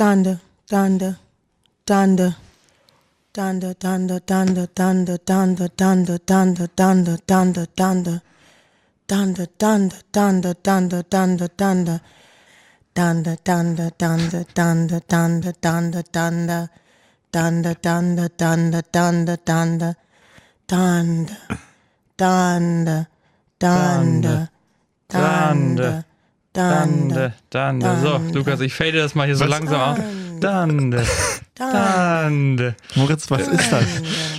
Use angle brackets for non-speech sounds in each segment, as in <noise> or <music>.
Dande, Dande, Dande. Dande, Dande, Dande, Dande, Dande, Dande, Dande, Dande, Dande, Dande. Dande, Dande, Dande, Dande, Dande, Dande. Dande, Dande, Dande, Dande, Dande, Dande, Dande. Dande, Dande, Dande, Dande, Dande. Dande. Dande. Dande. Dande. Dande, Dande. So, Lukas, ich fade das mal hier so langsam auf. Dande. Dande. Moritz, was ist das?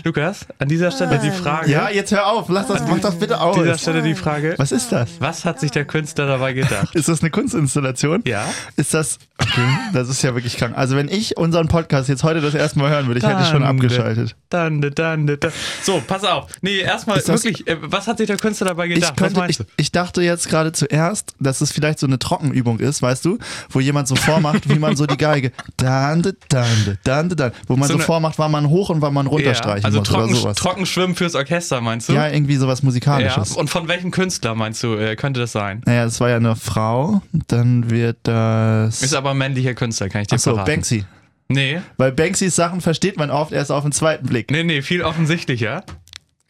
Lukas, an dieser Stelle die Frage. Ja, jetzt hör auf, lass das, mach das bitte aus. An dieser Stelle die Frage. Was ist das? Was hat sich der Künstler dabei gedacht? Ist das eine Kunstinstallation? Ja. Ist das. Okay, das ist ja wirklich krank. Also, wenn ich unseren Podcast jetzt heute das erste Mal hören würde, ich hätte schon Dande. abgeschaltet. Dande, Dande, Dande. So, pass auf. Nee, erstmal Ist das- wirklich, äh, was hat sich der Künstler dabei gedacht? Ich, könnte, was meinst ich, du? ich dachte jetzt gerade zuerst, dass es vielleicht so eine Trockenübung ist, weißt du, wo jemand so vormacht, wie man so die Geige dande, dande, dande, dande, wo man So so, eine- vormacht, wann man hoch und wann man runterstreichen also muss trocken, oder sowas. Trockenschwimmen fürs Orchester, meinst du? ja, irgendwie sowas Ja, Musikalisches. Und von welchem Künstler meinst du, äh, könnte das sein? Naja, das war ja eine Frau, dann wird das. Ist aber ein männlicher Künstler, kann ich dir Achso, verraten. Banksy. Nee, Weil Banksys Sachen versteht man oft erst auf den zweiten Blick. nee, nee, viel offensichtlicher.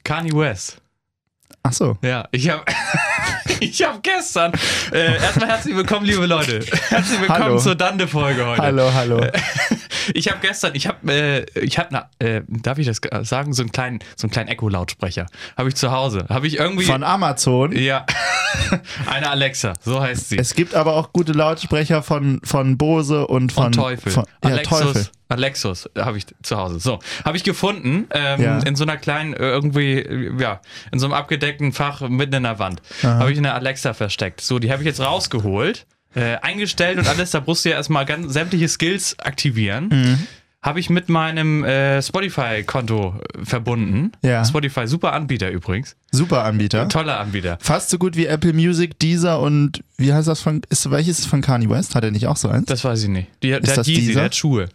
Kanye West. Achso. Ja, ich habe <laughs> ich hab gestern. Äh, erstmal herzlich willkommen, liebe Leute. Herzlich willkommen Hallo. zur Dande-Folge heute. Hallo, hallo. Ich habe gestern, ich habe, äh, ich habe, äh, darf ich das sagen, so einen kleinen, so einen kleinen Echo-Lautsprecher. Habe ich zu Hause. Habe ich irgendwie. Von Amazon. ja, <laughs> eine Alexa, so heißt sie. Es gibt aber auch gute Lautsprecher von, von Bose und von Von Teufel. Von, ja, Alexus, Teufel. Alexus habe ich zu Hause. So, habe ich gefunden ähm, Ja. in so einer kleinen, äh, irgendwie, ja, in so einem abgedeckten Fach mitten in der Wand. Habe ich eine Alexa versteckt. So, die habe ich jetzt rausgeholt, äh, eingestellt und alles. Da musst du ja erstmal ganz sämtliche Skills aktivieren. Mhm. Habe ich mit meinem äh, Spotify-Konto äh, verbunden. Ja. Spotify, super Anbieter übrigens. Super Anbieter. Toller Anbieter. Fast so gut wie Apple Music, Deezer und wie heißt das von, ist, welches ist von Kanye West? Hat er nicht auch so eins? Das weiß ich nicht. Die, der das dieser? der hat Schuhe.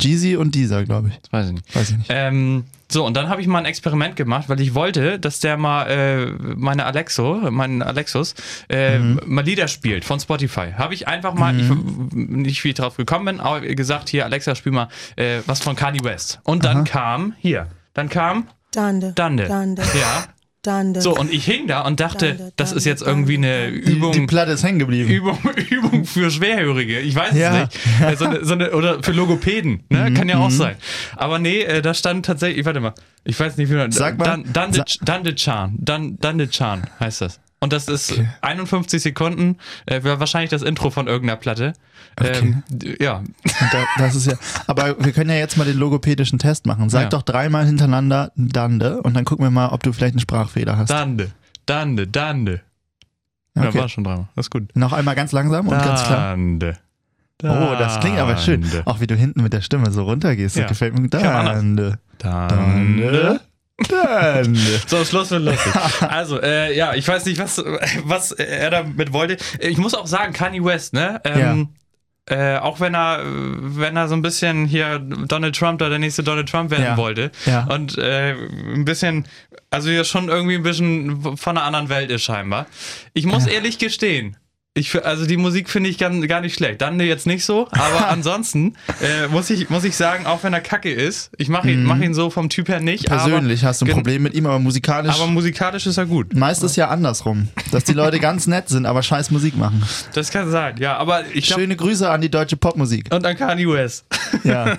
Jeezy und Deezer, glaube ich. Das weiß ich nicht. Weiß ich nicht. Ähm, so, und dann habe ich mal ein Experiment gemacht, weil ich wollte, dass der mal äh, meine Alexo, meinen Alexus, äh, Mhm. mal Lieder spielt von Spotify. Habe ich einfach mal, ich, nicht wie ich drauf gekommen bin, aber gesagt, hier, Alexa, spiel mal äh, was von Kanye West. Und dann kam, hier, dann kam Dande. Dande. Dande. Ja. So, und ich hing da und dachte, das ist jetzt irgendwie eine Dande. Die, Übung. die Platte ist hängen geblieben. Übung, <laughs> Übung für Schwerhörige. Ich weiß Ja. es nicht. Äh, So eine, so eine, oder für Logopäden. Ne? Kann ja auch sein. Aber nee, äh, da stand tatsächlich, warte mal, ich weiß nicht, wie man. Sag mal. Dan, Dande, Dande Chan. Dan, Dande Chan heißt das. Und das ist Okay. 51 Sekunden, äh, wäre wahrscheinlich das Intro von irgendeiner Platte. Ähm, ja. Da, das ist ja, aber wir können ja jetzt mal den logopädischen Test machen. Sag Ja. doch dreimal hintereinander Dande und dann gucken wir mal, ob du vielleicht einen Sprachfehler hast. Dande, Dande, Dande. Ja, Okay. war schon dreimal. Das ist gut. Noch einmal ganz langsam und ganz klar. Dande. Oh, das klingt aber schön. Dande. Auch wie du hinten mit der Stimme so runtergehst. Das Ja. gefällt mir. Anders. Dande. Dande. Dande. <laughs> So, Schluss mit lustig. <laughs> Also, äh, ja, ich weiß nicht, was, was er damit wollte. Ich muss auch sagen, Kanye West, ne? Ähm, äh, auch wenn er, wenn er so ein bisschen hier Donald Trump da der nächste Donald Trump werden Ja. wollte Ja. und äh, ein bisschen, also ja schon irgendwie ein bisschen von einer anderen Welt ist scheinbar. Ich muss ehrlich gestehen, ich, also die Musik finde ich gar, gar nicht schlecht. Dann jetzt nicht so, aber <laughs> ansonsten äh, muss ich muss ich sagen, auch wenn er Kacke ist, ich mache ihn, mach ihn so vom Typ her nicht. Mhm. Persönlich hast du ein Problem mit ihm, aber musikalisch. aber musikalisch ist er gut. meist ist ja andersrum. Dass die Leute ganz nett sind, aber scheiß Musik machen. Das kann sein, ja. Aber ich glaube. Schöne Grüße an die deutsche Popmusik. Und an Kanye West. Ja.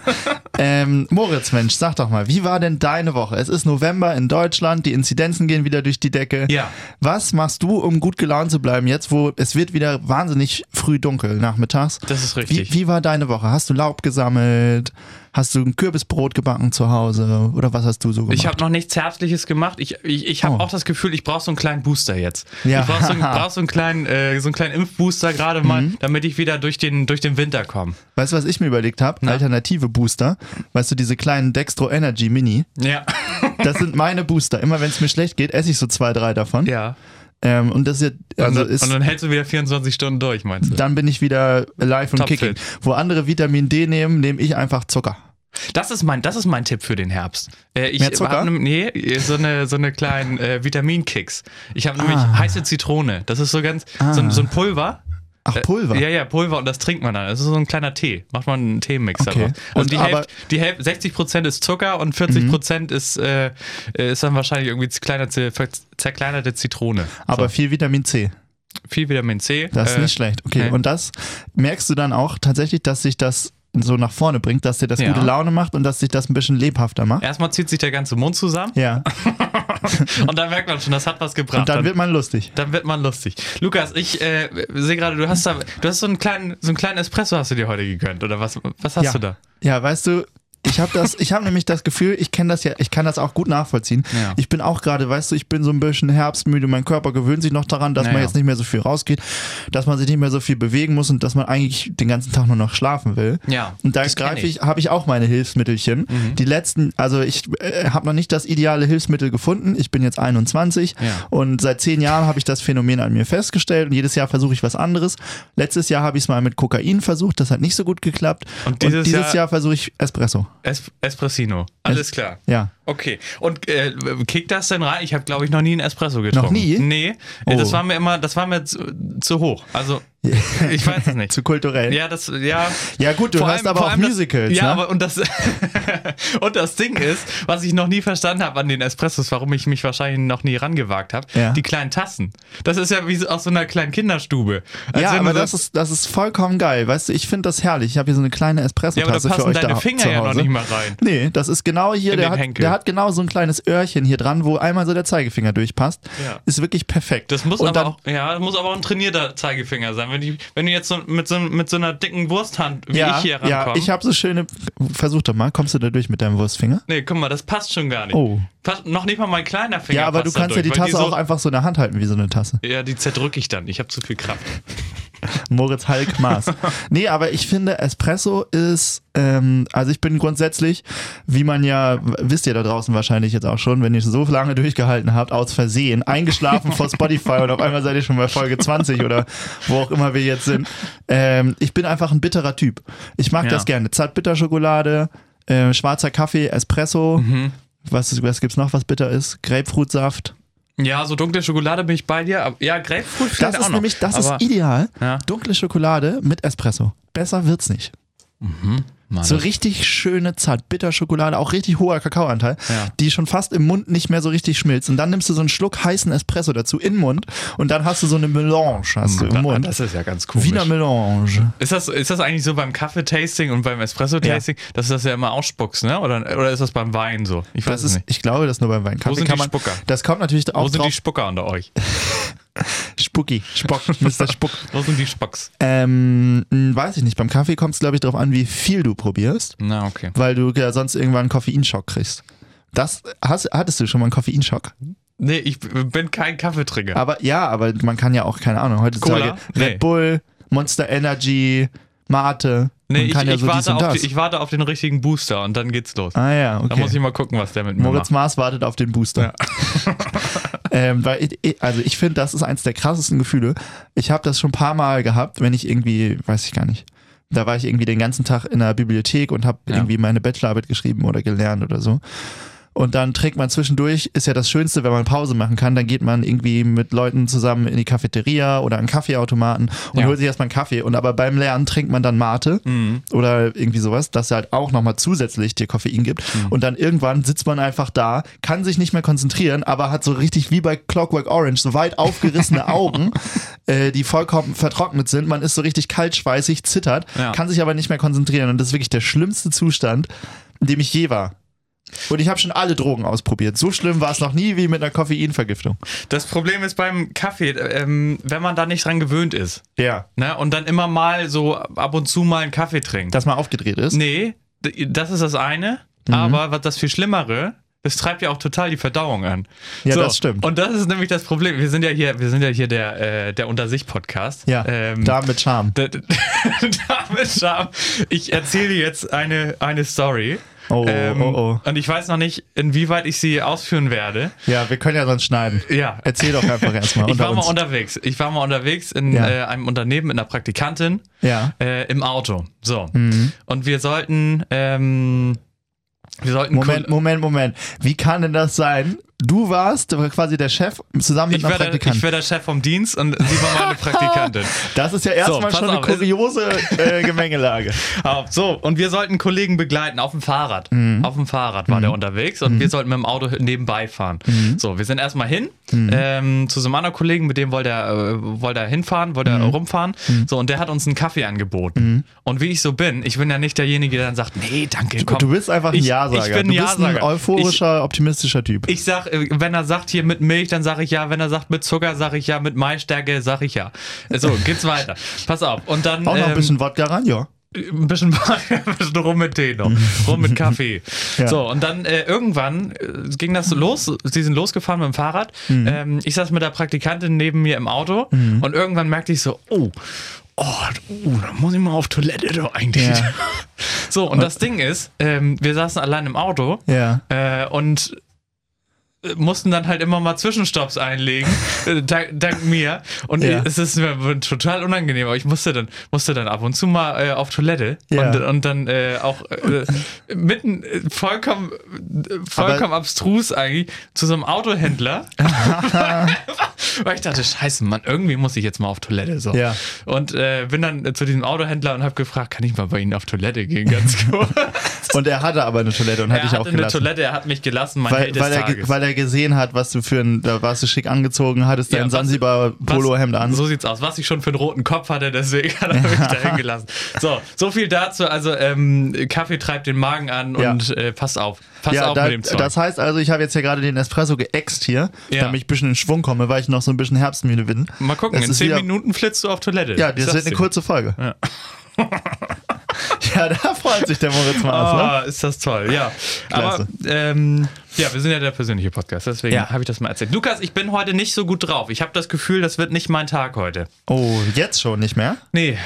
ähm, Moritz, Mensch, sag doch mal, wie war denn deine Woche? Es ist November in Deutschland, die Inzidenzen gehen wieder durch die Decke. Ja. Was machst du, um gut gelaunt zu bleiben, jetzt wo es wird wieder wahnsinnig früh dunkel nachmittags? Das ist richtig. Wie, wie war deine Woche? Hast du Laub gesammelt? Hast du ein Kürbisbrot gebacken zu Hause? Oder was hast du so gemacht? Ich habe noch nichts Herzliches gemacht. Ich, ich, ich habe Oh. auch das Gefühl, ich brauche so einen kleinen Booster jetzt. Ja. Ich brauche so, einen- <laughs> brauch so einen kleinen, äh, so einen kleinen Impfbooster gerade mal, Mhm. damit ich wieder durch den, durch den Winter komme. weißt du, was ich mir überlegt habe? Alternative Booster. Weißt du, diese kleinen Dextro Energy Mini. Ja. Das sind meine Booster. Immer wenn es mir schlecht geht, esse ich so zwei, drei davon. ja. Ähm, und das ist ja, also und, ist, und dann hältst du wieder 24 Stunden durch, meinst du? dann bin ich wieder live und Topfit. kicking. Wo andere Vitamin D nehmen, nehme ich einfach Zucker. Das ist mein, das ist mein Tipp für den Herbst. Äh, ich Mehr Zucker? ne, nee, so eine, so eine kleinen äh, Vitamin-Kicks. Ich habe nämlich Ah. heiße Zitrone. Das ist so ganz, so, ein- so ein Pulver. Ach, Pulver. Äh, ja, ja, Pulver und das trinkt man dann. Das ist so ein kleiner Tee. Macht man einen Teemix Okay. daraus. Also Und die Hälfte, die Hälfte, 60% ist Zucker und 40% ist, äh, ist dann wahrscheinlich irgendwie zerkleinerte, zerkleinerte Zitrone. Aber so. viel Vitamin C. viel Vitamin C. Das ist Äh, nicht schlecht. Okay. nee. Und das merkst du dann auch tatsächlich, dass sich das so nach vorne bringt, dass dir das Ja. gute Laune macht und dass sich das ein bisschen lebhafter macht. Erstmal zieht sich der ganze Mund zusammen Ja. <laughs> und dann merkt man schon, das hat was gebracht. Und dann wird man lustig. Dann wird man lustig. Lukas, ich äh, sehe gerade, du hast da, du hast so einen kleinen, so einen kleinen Espresso hast du dir heute gegönnt oder was? Was hast Ja. du da? Ja, weißt du, ich habe das, ich habe nämlich das Gefühl, ich kenne das ja, ich kann das auch gut nachvollziehen. Ja. Ich bin auch gerade, weißt du, ich bin so ein bisschen herbstmüde, mein Körper gewöhnt sich noch daran, dass man Naja. jetzt nicht mehr so viel rausgeht, dass man sich nicht mehr so viel bewegen muss und dass man eigentlich den ganzen Tag nur noch schlafen will. Ja, Und da greife ich, habe ich auch meine Hilfsmittelchen. Mhm. Die letzten, also ich äh, habe noch nicht das ideale Hilfsmittel gefunden. Ich bin jetzt 21 Ja. und seit zehn Jahren habe ich das Phänomen an mir festgestellt und jedes Jahr versuche ich was anderes. Letztes Jahr habe ich es mal mit Kokain versucht, das hat nicht so gut geklappt. Und dieses dieses Jahr- Jahr, versuche ich Espresso. Es Espressino. Alles klar. Ja. Okay. Und äh, kickt das denn rein? Ich habe, glaube ich, noch nie einen Espresso getrunken. Noch nie? Nee. Äh, Das Oh. war mir immer, das war mir zu, zu hoch. Also, <laughs> ich weiß es nicht. Zu kulturell. Ja, das, ja. Ja, gut, du Vor hörst allem- aber auch das- Musicals. Ja, ne? aber und das, <laughs> und das Ding ist, was ich noch nie verstanden habe an den Espressos, warum ich mich wahrscheinlich noch nie rangewagt habe, Ja. die kleinen Tassen. Das ist ja wie aus so einer kleinen Kinderstube. Als ja, aber das ist, das ist vollkommen geil. Weißt du, ich finde das herrlich. Ich habe hier so eine kleine ja, aber da Espresso-Tasse für passen euch deine da Finger ja noch nicht mal rein. Nee, das ist genau hier, In der hat, Henkel. der hat genau so ein kleines Öhrchen hier dran, wo einmal so der Zeigefinger durchpasst. Ja. Ist wirklich perfekt. Das muss Und aber dann, auch, ja, muss aber auch ein trainierter Zeigefinger sein. Wenn, die, wenn du jetzt so mit, so mit so einer dicken Wursthand wie ja, ich hier ja, rankomme. ich habe so schöne. Versuch doch mal, kommst du da durch mit deinem Wurstfinger? nee, guck mal, das passt schon gar nicht. Oh. Passt, noch nicht mal mein kleiner Finger. Ja, aber du kannst ja die Tasse so, auch einfach so in der Hand halten wie so eine Tasse. Ja, die zerdrücke ich dann. Ich habe zu viel Kraft. <laughs> <laughs> Moritz Hulk Maß. nee, aber ich finde, Espresso ist, ähm, also ich bin grundsätzlich, wie man ja, wisst ihr da draußen wahrscheinlich jetzt auch schon, wenn ihr so lange durchgehalten habt, aus Versehen, eingeschlafen vor Spotify und auf einmal seid ihr schon bei Folge 20 oder wo auch immer wir jetzt sind. Ähm, ich bin einfach ein bitterer Typ. Ich mag Ja. das gerne. Zartbitterschokolade, äh, schwarzer Kaffee, Espresso. Mhm. Was, was gibt's noch, was bitter ist? Grapefruitsaft. Ja, so dunkle Schokolade bin ich bei dir. Ja, Grapefruit vielleicht Das auch ist noch. nämlich, das aber, ist ideal. Ja. Dunkle Schokolade mit Espresso. Besser wird's nicht. Mann, So richtig schöne Zartbitterschokolade, auch richtig hoher Kakaoanteil, Ja. die schon fast im Mund nicht mehr so richtig schmilzt. Und dann nimmst du so einen Schluck heißen Espresso dazu in den Mund und dann hast du so eine Melange hast du im Mund. Das ist ja ganz komisch. Wiener Melange. Ist das, ist das eigentlich so beim Kaffee-Tasting und beim Espresso-Tasting, dass du das ja immer ausspuckst, ne? Oder, oder ist das beim Wein so? Ich weiß Das es ist, nicht. ich glaube, das nur beim Wein. Kaffee sind kann die man, Spucker? Das kommt natürlich Wo auch sind drauf. die Spucker unter euch? <laughs> Spucki, Spock, Mr. Spuck. Wo sind die Spocks? Ähm, weiß ich nicht. Beim Kaffee kommt es, glaube ich, darauf an, wie viel du probierst, Na, okay. weil du ja sonst irgendwann einen Koffeinschock kriegst. Das hast, hattest du schon mal einen Koffeinschock? Nee, ich bin kein Kaffeetrinker. Aber ja, aber man kann ja auch, keine Ahnung, heutzutage Cola? Nee. Red Bull, Monster Energy, Mate. nee, ich, ja ich, so warte auf die, ich warte auf den richtigen Booster und dann geht's los. ah ja, Da muss okay. ich mal gucken, was der mit mir Moritz macht. Maß wartet auf den Booster. <laughs> <laughs> ähm, weil ich, also ich finde, das ist eins der krassesten Gefühle. Ich habe das schon ein paar Mal gehabt, wenn ich irgendwie, weiß ich gar nicht. Da war ich irgendwie den ganzen Tag in der Bibliothek und habe Ja. irgendwie meine Bachelorarbeit geschrieben oder gelernt oder so. Und dann trinkt man zwischendurch, ist ja das Schönste, wenn man Pause machen kann, dann geht man irgendwie mit Leuten zusammen in die Cafeteria oder einen Kaffeeautomaten und Ja. holt sich erstmal einen Kaffee. Und aber beim Lernen trinkt man dann Mate Mhm. oder irgendwie sowas, das halt auch nochmal zusätzlich dir Koffein gibt. Mhm. Und dann irgendwann sitzt man einfach da, kann sich nicht mehr konzentrieren, aber hat so richtig wie bei Clockwork Orange so weit aufgerissene <laughs> Augen, äh, die vollkommen vertrocknet sind. Man ist so richtig kaltschweißig, zittert, Ja. kann sich aber nicht mehr konzentrieren. Und das ist wirklich der schlimmste Zustand, in dem ich je war. Und ich habe schon alle Drogen ausprobiert. So schlimm war es noch nie wie mit einer Koffeinvergiftung. Das Problem ist beim Kaffee, ähm, wenn man da nicht dran gewöhnt ist Ja. ne? und dann immer mal so ab und zu mal einen Kaffee trinkt. Dass man aufgedreht ist. Nee, das ist das eine. Mhm. Aber was das viel Schlimmere, das treibt ja auch total die Verdauung an. Ja, das stimmt. Und das ist nämlich das Problem. Wir sind ja hier, wir sind ja hier der, äh, der Unter-sich-Podcast. Ja, Ähm, da mit Charme. d- d- <laughs> damit Scham. Ich erzähle jetzt eine, eine Story. Oh, Ähm, oh, oh. Und ich weiß noch nicht, inwieweit ich sie ausführen werde. Ja, wir können ja sonst schneiden. Ja. Erzähl doch einfach <laughs> erstmal. Ich war mal uns. unterwegs. Ich war mal unterwegs in Ja. äh, einem Unternehmen mit einer Praktikantin Ja. äh, im Auto. So. Mhm. Und wir sollten, ähm, wir sollten Moment, Moment, Moment. Wie kann denn das sein? Du warst quasi der Chef zusammen mit Ich einer wäre der, ich Praktikantin. wär der Chef vom Dienst und sie war meine <laughs> Praktikantin. Das ist ja erstmal pass schon eine auf, es- kuriose äh, Gemengelage. Auf, so, und wir sollten einen Kollegen begleiten auf dem Fahrrad. Mhm. Auf dem Fahrrad war der unterwegs und wir sollten mit dem Auto nebenbei fahren. Mhm. So, wir sind erstmal hin ähm, zu so einem anderen Kollegen, mit dem wollte er, äh, wollte er hinfahren, wollte Mhm. er rumfahren. So, und der hat uns einen Kaffee angeboten. Und wie ich so bin, ich bin ja nicht derjenige, der dann sagt, nee, danke, komm. Du bist einfach ein ich, Ja-Sager. Ich bin ein du bist ein Ja-Sager. euphorischer, optimistischer Typ. Ich, ich sag, äh, wenn er sagt hier mit Milch, dann sage ich ja. Wenn er sagt mit Zucker, sage ich ja. Mit Maisstärke, sage ich ja. So, geht's weiter. Pass auf. Und dann. Auch noch ein ähm, bisschen Wodka ran, ja. ein bisschen, <laughs> ein bisschen rum mit Tee noch, rum mit Kaffee. Ja. So, und dann äh, irgendwann äh, ging das los. Sie sind losgefahren mit dem Fahrrad. Mhm. Ähm, ich saß mit der Praktikantin neben mir im Auto und irgendwann merkte ich so, oh, oh, oh da muss ich mal auf Toilette doch eigentlich. Ja. <laughs> So, und das Ding ist, ähm, wir saßen allein im Auto Ja. äh, und mussten dann halt immer mal Zwischenstopps einlegen, <laughs> äh, dank, dank mir. Und Ja. es ist mir total unangenehm, aber ich musste dann, musste dann ab und zu mal äh, auf Toilette Ja. und, und dann äh, auch äh, <laughs> mitten äh, vollkommen, äh, vollkommen abstrus eigentlich zu so einem Autohändler. <laughs> Weil ich dachte, scheiße, Mann, irgendwie muss ich jetzt mal auf Toilette. So. Ja. Und äh, bin dann äh, zu diesem Autohändler und habe gefragt, kann ich mal bei Ihnen auf Toilette gehen, ganz kurz. Und er hatte aber eine Toilette und hat er dich hatte auch eine gelassen. Toilette, er hat mich gelassen, mein Weil, Held des weil, er, ge- Tages. weil er gesehen hat, was du für ein, da warst du schick angezogen, hattest Ja, dein Sansibar-Polohemd was- an. So sieht's aus. Was ich schon für einen roten Kopf hatte, deswegen <laughs> hat er mich dahin <laughs> gelassen. So, so viel dazu. Also ähm, Kaffee treibt den Magen an Ja. und äh, passt auf. Passt ja, auf da, mit dem Zeug. das heißt also, ich habe jetzt ja gerade den Espresso geäxt hier, Ja. damit ich ein bisschen in Schwung komme, weil ich noch so ein bisschen Herbstmühle bin. Mal gucken, Das in ist 10 wieder- Minuten flitzt du auf Toilette. Ja, das wird eine kurze Folge. Ja. <laughs> da freut sich der Moritz Maas, ne? Ah, ist das toll, ja. Klasse. Aber ähm, ja, wir sind ja der persönliche Podcast, deswegen Ja. habe ich das mal erzählt. Lukas, ich bin heute nicht so gut drauf. Ich habe das Gefühl, das wird nicht mein Tag heute. Oh, jetzt schon nicht mehr? Nee,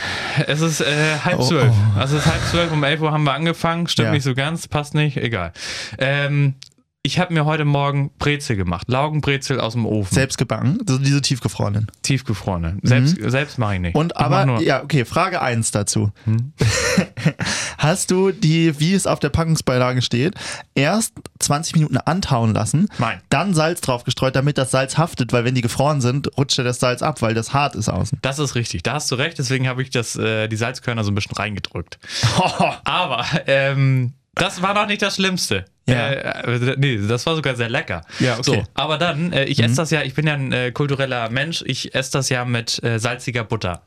es ist äh, halb Oh, zwölf. oh. Also es ist halb zwölf, um elf Uhr haben wir angefangen. Stimmt Ja. nicht so ganz, passt nicht, egal. Ähm, ich habe mir heute Morgen Brezel gemacht. Laugenbrezel aus dem Ofen. Selbst gebacken, diese tiefgefrorenen. Tiefgefrorene. Selbst, selbst mache ich nicht. Und Ich aber, Hm? ja, okay, Frage 1 dazu. <laughs> Hast du die, wie es auf der Packungsbeilage steht, erst 20 Minuten antauen lassen, Nein. dann Salz drauf gestreut, damit das Salz haftet, weil wenn die gefroren sind, rutscht ja das Salz ab, weil das hart ist außen. Das ist richtig, da hast du recht, deswegen habe ich das, äh, die Salzkörner so ein bisschen reingedrückt. <laughs> Aber ähm, das war noch nicht das Schlimmste. Ja. Äh, nee, das war sogar sehr lecker. Ja, okay. So, aber dann, äh, ich esse das ja, ich bin ja ein äh, kultureller Mensch, ich esse das ja mit äh, salziger Butter.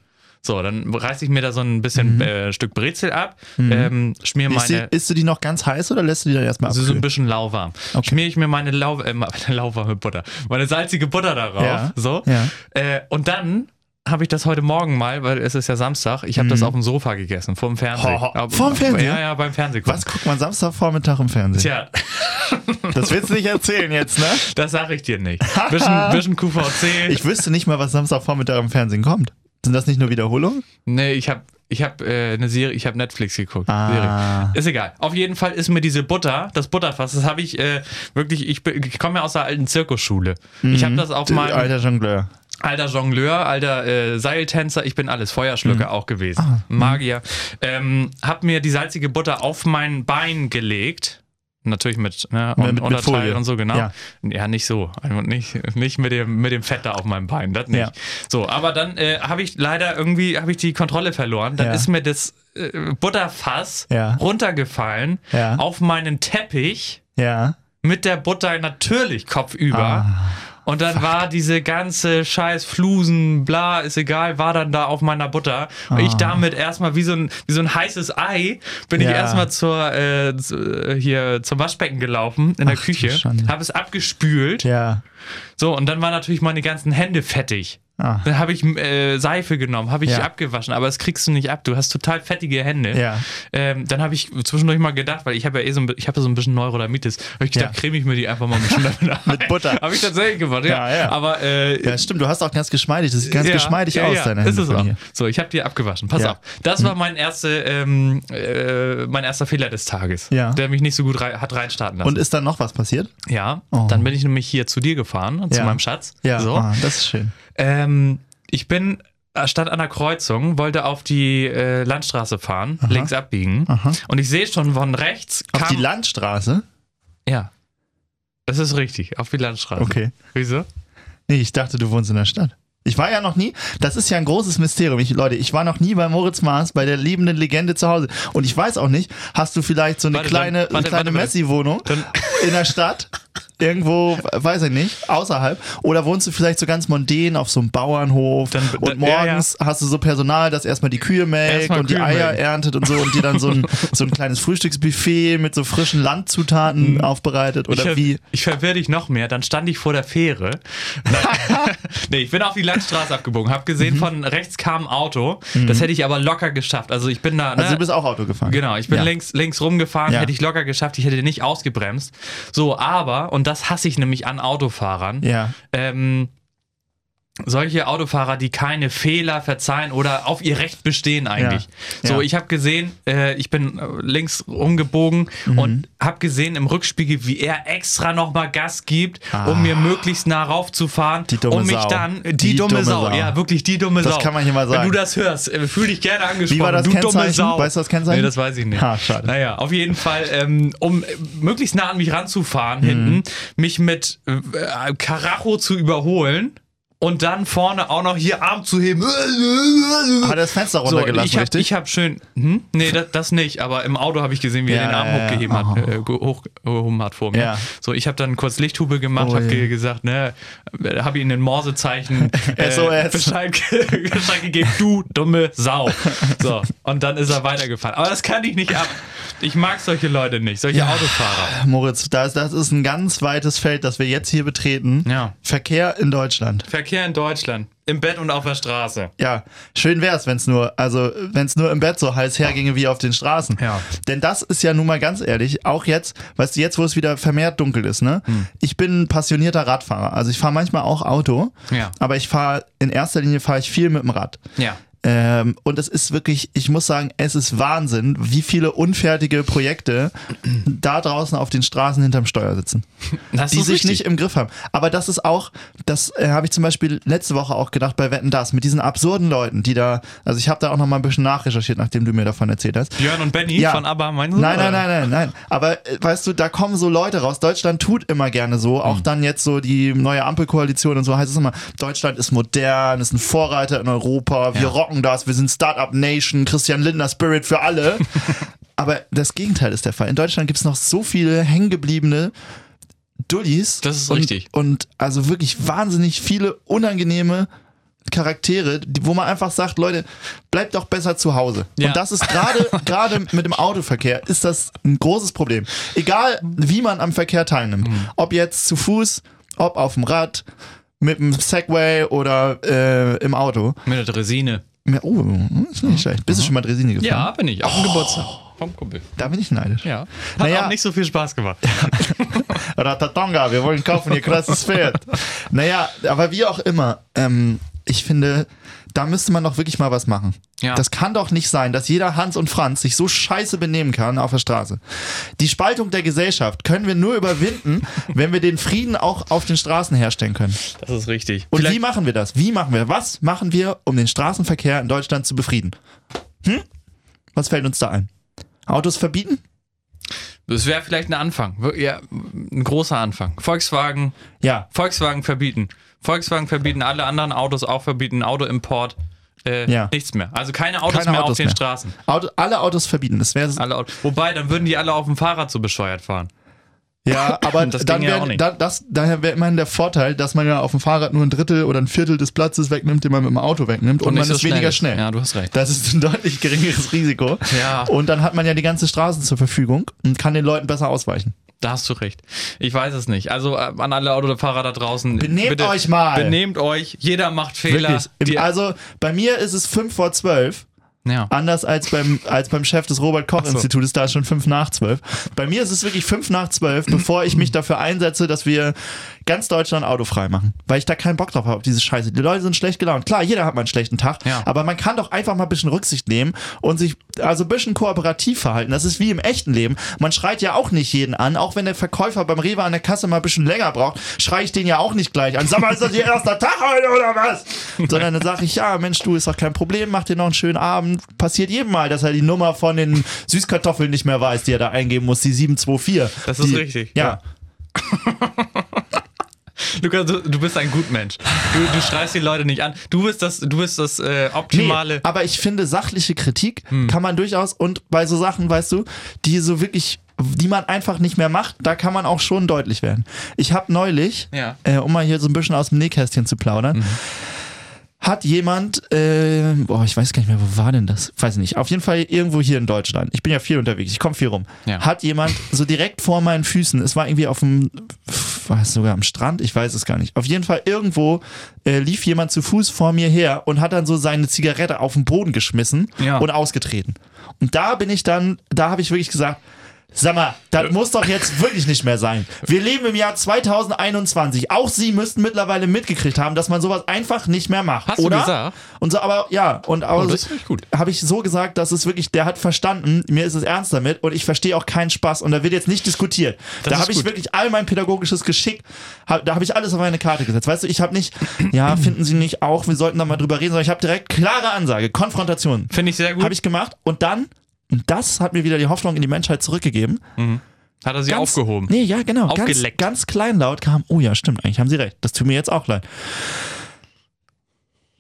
So, dann reiße ich mir da so ein bisschen äh, Stück Brezel ab, ähm, schmier Ist, die, meine. isst du die noch ganz heiß oder lässt du die dann erstmal Also so ein bisschen lauwarm. Okay. Schmier ich mir meine, Lau äh, meine <laughs> lauwarme Butter, meine salzige Butter darauf. Ja, So. ja. Und dann habe ich das heute Morgen mal, weil es ist ja Samstag, ich habe das auf dem Sofa gegessen, vor dem Fernseher. Mhm. Ho, ho. Vorm Fernseher? Ja, ja, beim Fernsehen. gucken. Was guckt man Samstagvormittag im Fernsehen? Tja, Das willst du nicht erzählen jetzt, ne? <laughs> das sage ich dir nicht. Bisschen, bisschen <laughs> QVC. Ich wüsste nicht mal, was Samstagvormittag im Fernsehen kommt. Sind das nicht nur Wiederholungen? nee, ich habe ich hab, äh, eine Serie, ich habe Netflix geguckt. Ah. Ist egal. Auf jeden Fall ist mir diese Butter, das Butterfass, das habe ich äh, wirklich, ich, ich komme ja aus der alten Zirkusschule. Ich habe das auf Mhm. meinem... Alter Jongleur. Alter Jongleur, alter äh, Seiltänzer, ich bin alles, Feuerschlucker auch gewesen, Magier. Ähm, hab mir die salzige Butter auf mein Bein gelegt. Natürlich mit, ne, Mit- und mit Unterteil Folie. und so, genau. Ja. Ja, nicht so. Also nicht, nicht mit, dem, mit dem Fett da auf meinem Bein, das nicht. Ja. So, aber dann äh, habe ich leider irgendwie habe ich die Kontrolle verloren. Dann Ja. ist mir das äh, Butterfass runtergefallen auf meinen Teppich mit der Butter natürlich kopfüber. Ah, Und dann war diese ganze Scheiß Flusen, bla, ist egal, war dann da auf meiner Butter. Und ich damit erstmal wie so ein, wie so ein heißes Ei bin ich Ah. Ja. erstmal zur, äh, zu, äh, hier zum Waschbecken gelaufen in der Ach, Küche, habe es abgespült. Ja. So, und dann waren natürlich meine ganzen Hände fettig. Ah. Dann habe ich äh, Seife genommen, habe ich Ja. abgewaschen, aber das kriegst du nicht ab. Du hast total fettige Hände. Ja. Ähm, dann habe ich zwischendurch mal gedacht, weil ich habe ja eh so ein, ich habe so ein bisschen Neurodermitis, habe ich gedacht, Ja. creme ich mir die einfach mal ein bisschen damit. Mit Butter. Habe ich tatsächlich gemacht, ja. Ja, ja. Aber äh, Ja, stimmt, du hast auch ganz geschmeidig. Das sieht ganz geschmeidig aus, deine ist Hände es von auch. So, ich habe die abgewaschen. Pass auf. Das war mein erster, ähm, äh, mein erster Fehler des Tages, der mich nicht so gut rei hat reinstarten lassen. Und ist dann noch was passiert? ja, Oh. dann bin ich nämlich hier zu dir gefahren, zu meinem Schatz. Ja, So. ah, das ist schön. Ähm, ich bin äh, stand an der Kreuzung, wollte auf die äh, Landstraße fahren, links abbiegen. Aha. Und ich sehe schon von rechts Auf kam, die Landstraße? ja, Das ist richtig, auf die Landstraße. Okay. Wieso? Nee, ich dachte, du wohnst in der Stadt. Ich war ja noch nie, das ist ja ein großes Mysterium. Ich, Leute, ich war noch nie bei Moritz Maas, bei der liebenden Legende zu Hause. Und ich weiß auch nicht, hast du vielleicht so eine Warte, kleine, dann- warte, eine kleine. Messi-Wohnung in der Stadt? <laughs> Irgendwo, weiß ich nicht, außerhalb. Oder wohnst du vielleicht so ganz mondän auf so einem Bauernhof Dann- und dann- ja, morgens hast du so Personal, das erstmal die Kühe melkt und die Kühe Eier melken. erntet und so und dir dann so ein, so ein kleines Frühstücksbuffet mit so frischen Landzutaten aufbereitet oder Mhm. ich, wie? Ich verwirre dich noch mehr. Dann stand ich vor der Fähre. <laughs> Nee, ich bin auf die Landstraße abgebogen. Hab Mhm. gesehen, von rechts kam ein Auto. Das hätte ich aber locker geschafft. Also ich bin da. Ne, Also du bist auch Auto gefahren. Genau, ich bin Ja. links, links rumgefahren, Ja. hätte ich locker geschafft, ich hätte nicht ausgebremst. So, aber, und das hasse ich nämlich an Autofahrern, Ja. ähm, solche Autofahrer, die keine Fehler verzeihen oder auf ihr Recht bestehen eigentlich. Ja. So, Ja. ich habe gesehen, äh, ich bin äh, links rumgebogen Mhm. und habe gesehen im Rückspiegel, wie er extra nochmal Gas gibt, Ah. um mir möglichst nah raufzufahren, Die dumme um mich Sau. dann die, Die dumme, dumme Sau. Sau. ja wirklich die dumme Das Sau. kann man hier mal sagen. Wenn du das hörst, äh, fühl dich gerne angesprochen. Wie war das du dumme? Sau. Weißt du das Kennzeichen? Nee, das weiß ich nicht. Ha, schade. Naja, auf jeden Fall, ähm, um äh, möglichst nah an mich ranzufahren Mhm. hinten, mich mit äh, Karacho zu überholen und dann vorne auch noch hier Arm zu heben. Hat er das Fenster So, runtergelassen, ich habe richtig? ich hab schön, hm? nee, <laughs> das, das nicht, aber im Auto habe ich gesehen, wie er Ja, den Arm ja, ja. hochgeheben hat, Oh. äh, ge- hochgehoben hat vor mir. Ja. So, ich habe dann kurz Lichthube gemacht, Oh, habe ja. ge gesagt, ne, habe ihm ein Morsezeichen <laughs> äh, SOS. Bescheid, <laughs> Bescheid gegeben, du dumme Sau. So, und dann ist er weitergefahren. Aber das kann ich nicht ab. Ich mag solche Leute nicht, solche Autofahrer. Moritz, das, das ist ein ganz weites Feld, das wir jetzt hier betreten. Ja. Verkehr in Deutschland. Verkehr in Deutschland, im Bett und auf der Straße. Ja, schön wär's, wenn's nur, also wenn's nur im Bett so heiß herginge wie auf den Straßen. Ja. Denn das ist ja nun mal ganz ehrlich, auch jetzt, weißt du, jetzt, wo es wieder vermehrt dunkel ist, ne? Hm. Ich bin ein passionierter Radfahrer. Also ich fahre manchmal auch Auto, Ja. aber ich fahre in erster Linie fahre ich viel mit dem Rad. Ja. Ähm, und es ist wirklich, ich muss sagen, es ist Wahnsinn, wie viele unfertige Projekte da draußen auf den Straßen hinterm Steuer sitzen Das die sich richtig. nicht im Griff haben. Aber das ist auch, das äh, habe ich zum Beispiel letzte Woche auch gedacht bei Wetten das, mit diesen absurden Leuten, die da, also ich habe da auch noch mal ein bisschen nachrecherchiert, nachdem du mir davon erzählt hast. Björn und Benny Ja. von ABBA, meinst du? Nein, nein, nein, nein, nein. Aber äh, weißt du, da kommen so Leute raus. Deutschland tut immer gerne so. Auch Hm. dann jetzt so die neue Ampelkoalition und so heißt es immer, Deutschland ist modern, ist ein Vorreiter in Europa, wir Ja. rocken das, wir sind Startup Nation, Christian Lindner Spirit für alle. <laughs> Aber das Gegenteil ist der Fall. In Deutschland gibt es noch so viele hängengebliebene Dullis. Das ist und, richtig. Und also wirklich wahnsinnig viele unangenehme Charaktere, die, wo man einfach sagt, Leute, bleibt doch besser zu Hause. Ja. Und das ist gerade <laughs> gerade mit dem Autoverkehr ist das ein großes Problem. Egal wie man am Verkehr teilnimmt, Mhm. ob jetzt zu Fuß, ob auf dem Rad, mit dem Segway oder äh, im Auto. Mit der Dresine. Oh, ist nicht schlecht. Bist du schon mal Dresini gefahren? Ja, bin ich. Auf dem Geburtstag. Vom Kumpel. Da bin ich neidisch. Ja. Hat Naja. auch nicht so viel Spaß gemacht. <laughs> Ratatonga, wir wollen kaufen, ihr krasses Pferd. naja, aber wie auch immer, ähm, ich finde, da müsste man doch wirklich mal was machen. Ja. Das kann doch nicht sein, dass jeder Hans und Franz sich so scheiße benehmen kann auf der Straße. Die Spaltung der Gesellschaft können wir nur überwinden, <laughs> wenn wir den Frieden auch auf den Straßen herstellen können. Das ist richtig. Und Vielleicht- wie machen wir das? Wie machen wir? Was machen wir, um den Straßenverkehr in Deutschland zu befrieden? Hm? Was fällt uns da ein? Autos verbieten? Das wäre vielleicht ein Anfang. Ja, ein großer Anfang. Volkswagen, Ja. Volkswagen verbieten. Volkswagen verbieten, alle anderen Autos auch verbieten, Autoimport, äh, Ja. nichts mehr. Also keine Autos Keine mehr auf Autos den mehr. Straßen. Auto, alle Autos verbieten. Das wäre Autos. Wobei, dann würden die alle auf dem Fahrrad so bescheuert fahren. Ja, <laughs> aber Das dann ging ja da, das, daher wäre immerhin der Vorteil, dass man ja auf dem Fahrrad nur ein Drittel oder ein Viertel des Platzes wegnimmt, den man mit dem Auto wegnimmt und, man nicht so ist weniger ist. schnell. Ja, du hast recht. Das ist ein <laughs> deutlich geringeres Risiko. Ja. Und dann hat man ja die ganze Straße zur Verfügung und kann den Leuten besser ausweichen. Da hast du recht. Ich weiß es nicht. Also äh, an alle Autofahrer da draußen. Benehmt euch mal. Benehmt euch. Jeder macht Fehler. Wirklich. Also bei mir ist es fünf vor zwölf. Ja. Anders als beim, als beim Chef des Robert-Koch-Institutes, da ist schon fünf nach zwölf. Bei mir ist es wirklich fünf nach zwölf, bevor ich mich dafür einsetze, dass wir ganz Deutschland autofrei machen. Weil ich da keinen Bock drauf habe, auf diese Scheiße. Die Leute sind schlecht gelaunt. Klar, jeder hat mal einen schlechten Tag, Ja. aber man kann doch einfach mal ein bisschen Rücksicht nehmen und sich also ein bisschen kooperativ verhalten. Das ist wie im echten Leben. Man schreit ja auch nicht jeden an, auch wenn der Verkäufer beim Rewe an der Kasse mal ein bisschen länger braucht, schreie ich den ja auch nicht gleich an. Sag mal, ist das Ihr erster Tag heute oder was? <laughs> Sondern dann sage ich, ja, Mensch, du, ist doch kein Problem, mach dir noch einen schönen Abend. Passiert jedem mal, dass er die Nummer von den Süßkartoffeln nicht mehr weiß, die er da eingeben muss, die 724. Das ist die, richtig, Ja. <laughs> Lukas, du, du bist ein Gutmensch. Du, du schreist die Leute nicht an. Du bist das, du bist das äh, optimale. Nee, aber ich finde, sachliche Kritik kann man durchaus und bei so Sachen, weißt du, die so wirklich, die man einfach nicht mehr macht, da kann man auch schon deutlich werden. Ich habe neulich, Ja. äh, um mal hier so ein bisschen aus dem Nähkästchen zu plaudern, hat jemand, äh, boah, ich weiß gar nicht mehr, wo war denn das? Weiß nicht. Auf jeden Fall irgendwo hier in Deutschland. Ich bin ja viel unterwegs, ich komme viel rum. Ja. Hat jemand so direkt vor meinen Füßen, es war irgendwie auf dem, war es sogar am Strand, ich weiß es gar nicht. Auf jeden Fall irgendwo äh, lief jemand zu Fuß vor mir her und hat dann so seine Zigarette auf den Boden geschmissen Ja. und ausgetreten. Und da bin ich dann, da habe ich wirklich gesagt, Sag mal, das muss doch jetzt wirklich nicht mehr sein. Wir leben im Jahr 2021. Auch Sie müssten mittlerweile mitgekriegt haben, dass man sowas einfach nicht mehr macht. Hast du oder? gesagt? Und so, aber ja, und aber Oh, das gut. habe ich so gesagt, dass es wirklich, der hat verstanden, mir ist es ernst damit und ich verstehe auch keinen Spaß und da wird jetzt nicht diskutiert. Das da habe ich wirklich all mein pädagogisches Geschick, hab, da habe ich alles auf eine Karte gesetzt. Weißt du, ich habe nicht, <clears throat> ja, finden Sie nicht auch, wir sollten da mal drüber reden, sondern ich habe direkt klare Ansage, Konfrontation. Finde ich sehr gut. Habe ich gemacht und dann, und das hat mir wieder die Hoffnung in die Menschheit zurückgegeben. Hat er sie Ganz, aufgehoben. Nee, ja, genau. Ganz, Aufgeleckt. ganz kleinlaut kam, oh ja, stimmt, eigentlich haben Sie recht. Das tut mir jetzt auch leid.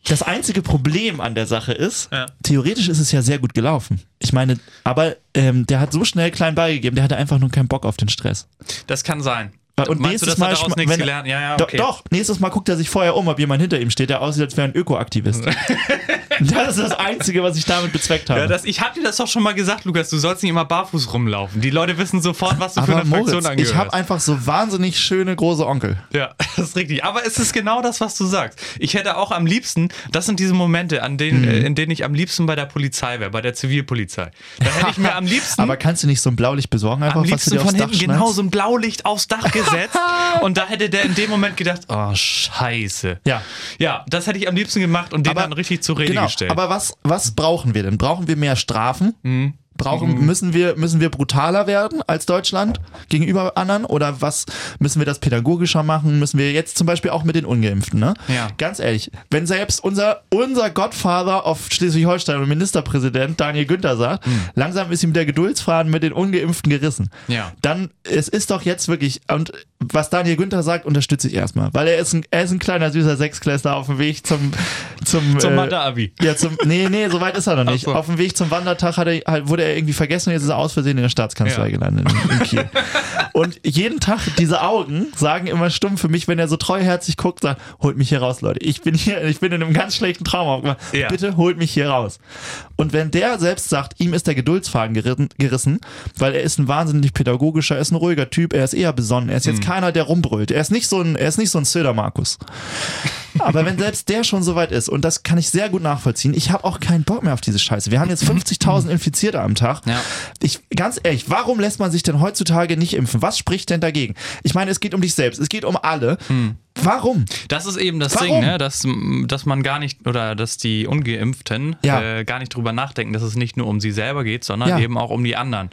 Das einzige Problem an der Sache ist, Ja. theoretisch ist es ja sehr gut gelaufen. Ich meine, aber ähm, der hat so schnell klein beigegeben, der hatte einfach nur keinen Bock auf den Stress. Das kann sein. Und Meinst du, nächstes dass Mal wenn- gelernt? Ja, ja, okay. Doch, nächstes Mal guckt er sich vorher um, ob jemand hinter ihm steht, der aussieht, als wäre ein Ökoaktivist. <laughs> das ist das Einzige, was ich damit bezweckt habe. Ja, das, ich habe dir das doch schon mal gesagt, Lukas. Du sollst nicht immer barfuß rumlaufen. Die Leute wissen sofort, was du für aber eine Fraktion Moritz, angehörst. ich habe einfach so wahnsinnig schöne große Onkel. Ja, <laughs> das ist richtig. Aber es ist genau das, was du sagst. Ich hätte auch am liebsten, das sind diese Momente, an denen, Mhm. äh, in denen ich am liebsten bei der Polizei wäre, bei der Zivilpolizei. Da hätte ich mir <laughs> am liebsten. Aber kannst du nicht so ein Blaulicht besorgen, einfach am was du dir aufs von Dach hinten schneidest? genau so ein Blaulicht aufs Dach gesetzt <laughs> und da hätte der in dem Moment gedacht, oh scheiße. Ja. Ja, das hätte ich am liebsten gemacht und den dann richtig zur Rede genau, gestellt. Aber was, was brauchen wir denn? Brauchen wir mehr Strafen? Mhm. Brauchen, müssen, wir, müssen wir brutaler werden als Deutschland gegenüber anderen? Oder was müssen wir das pädagogischer machen? Müssen wir jetzt zum Beispiel auch mit den Ungeimpften, ne? Ja. Ganz ehrlich, wenn selbst unser, unser Godfather auf Schleswig-Holstein und Ministerpräsident Daniel Günther sagt, langsam ist ihm der Geduldsfaden mit den Ungeimpften gerissen. Ja. Dann, es ist doch jetzt wirklich, und was Daniel Günther sagt, unterstütze ich erstmal. Weil er ist ein, er ist ein kleiner süßer Sechsklässler auf dem Weg zum, zum, Zum äh, Mathe-Abi. ja, zum, nee, nee, so weit ist er noch nicht. So. Auf dem Weg zum Wandertag hat er, wurde er irgendwie vergessen und jetzt ist er aus Versehen in der Staatskanzlei Ja. gelandet in, in Kiel. und jeden Tag, diese Augen sagen immer stumm für mich, wenn er so treuherzig guckt, sagt, holt mich hier raus, Leute. Ich bin hier, ich bin in einem ganz schlechten Traum. Ja. Bitte holt mich hier raus. Und wenn der selbst sagt, ihm ist der Geduldsfaden geritten, gerissen, weil er ist ein wahnsinnig pädagogischer, er ist ein ruhiger Typ, er ist eher besonnen, er ist Mhm. jetzt keiner, der rumbrüllt. Er ist nicht so ein, er ist nicht so ein Söder Markus. Aber wenn selbst der schon so weit ist, und das kann ich sehr gut nachvollziehen, ich habe auch keinen Bock mehr auf diese Scheiße. Wir haben jetzt 50.000 Infizierte am Tag. Ja. Ich, ganz ehrlich, warum lässt man sich denn heutzutage nicht impfen? Was spricht denn dagegen? Ich meine, es geht um dich selbst, es geht um alle. Warum? Das ist eben das Warum? Ding, ne? dass, dass man gar nicht, oder dass die Ungeimpften Ja. äh, gar nicht drüber nachdenken, dass es nicht nur um sie selber geht, sondern Ja. eben auch um die anderen.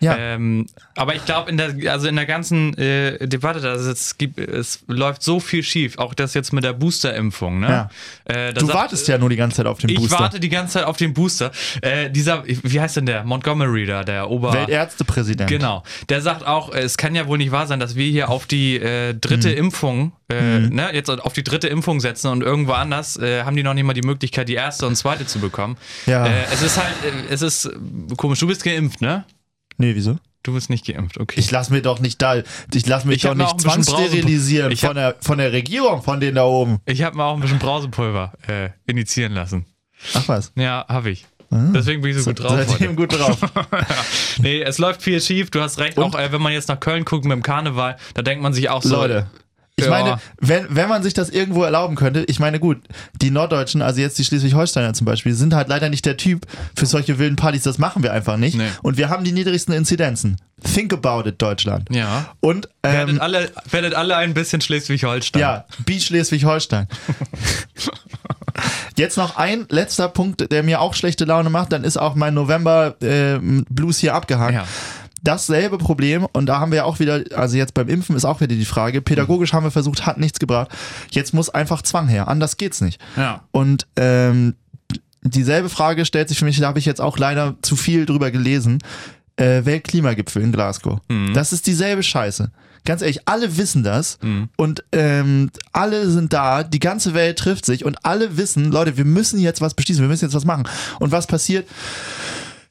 Ja. Ähm, aber ich glaube, in der, also in der ganzen äh, Debatte, also es, gibt, es läuft so viel schief, auch das jetzt mit der Boosterimpfung. Ne? Ja. Äh, Du sagt- wartest ja nur die ganze Zeit auf den ich Booster. warte die ganze Zeit auf den Booster. Äh, dieser, wie heißt denn der? Montgomery da, der Ober. Weltärztepräsident. Genau. Der sagt auch, äh, es kann ja wohl nicht wahr sein, dass wir hier auf die äh, dritte Mhm. Impfung, äh, ne, jetzt auf die dritte Impfung setzen und irgendwo anders äh, haben die noch nicht mal die Möglichkeit, die erste und zweite zu bekommen. Ja. Äh, es ist halt, äh, es ist komisch. Du bist geimpft, ne? Nee, wieso? Du bist nicht geimpft, okay. Ich lass mir doch nicht da, ich lass mich Ich doch nicht zwangssterilisieren von der, von der Regierung, von denen da oben. Ich habe mir auch ein bisschen Brausepulver äh, initiieren lassen. Ach was. Ja, habe ich. Deswegen bin ich so gut drauf. Seitdem gut drauf. <laughs> Nee, es läuft viel schief. Du hast recht. Und? Auch äh, wenn man jetzt nach Köln guckt mit dem Karneval, da denkt man sich auch so. Leute. Ich Ja. meine, wenn, wenn man sich das irgendwo erlauben könnte, ich meine, gut, die Norddeutschen, also jetzt die Schleswig-Holsteiner zum Beispiel, sind halt leider nicht der Typ für solche wilden Partys, das machen wir einfach nicht. Nee. Und wir haben die niedrigsten Inzidenzen. Think about it, Deutschland. Ja. Und, Werdet, ähm, alle, werdet alle ein bisschen Schleswig-Holstein. ja, Beach Schleswig-Holstein. <laughs> Jetzt noch ein letzter Punkt, der mir auch schlechte Laune macht, dann ist auch mein November äh, Blues hier abgehakt. Ja. Dasselbe Problem, und da haben wir auch wieder, also jetzt beim Impfen ist auch wieder die Frage, pädagogisch haben wir versucht, hat nichts gebracht. Jetzt muss einfach Zwang her, anders geht's nicht. Ja. Und ähm, dieselbe Frage stellt sich für mich, da habe ich jetzt auch leider zu viel drüber gelesen. äh, Weltklimagipfel in Glasgow. Mhm. Das ist dieselbe Scheiße. Ganz ehrlich, alle wissen das und ähm, alle sind da, die ganze Welt trifft sich und alle wissen, Leute, wir müssen jetzt was beschließen, wir müssen jetzt was machen. Und was passiert?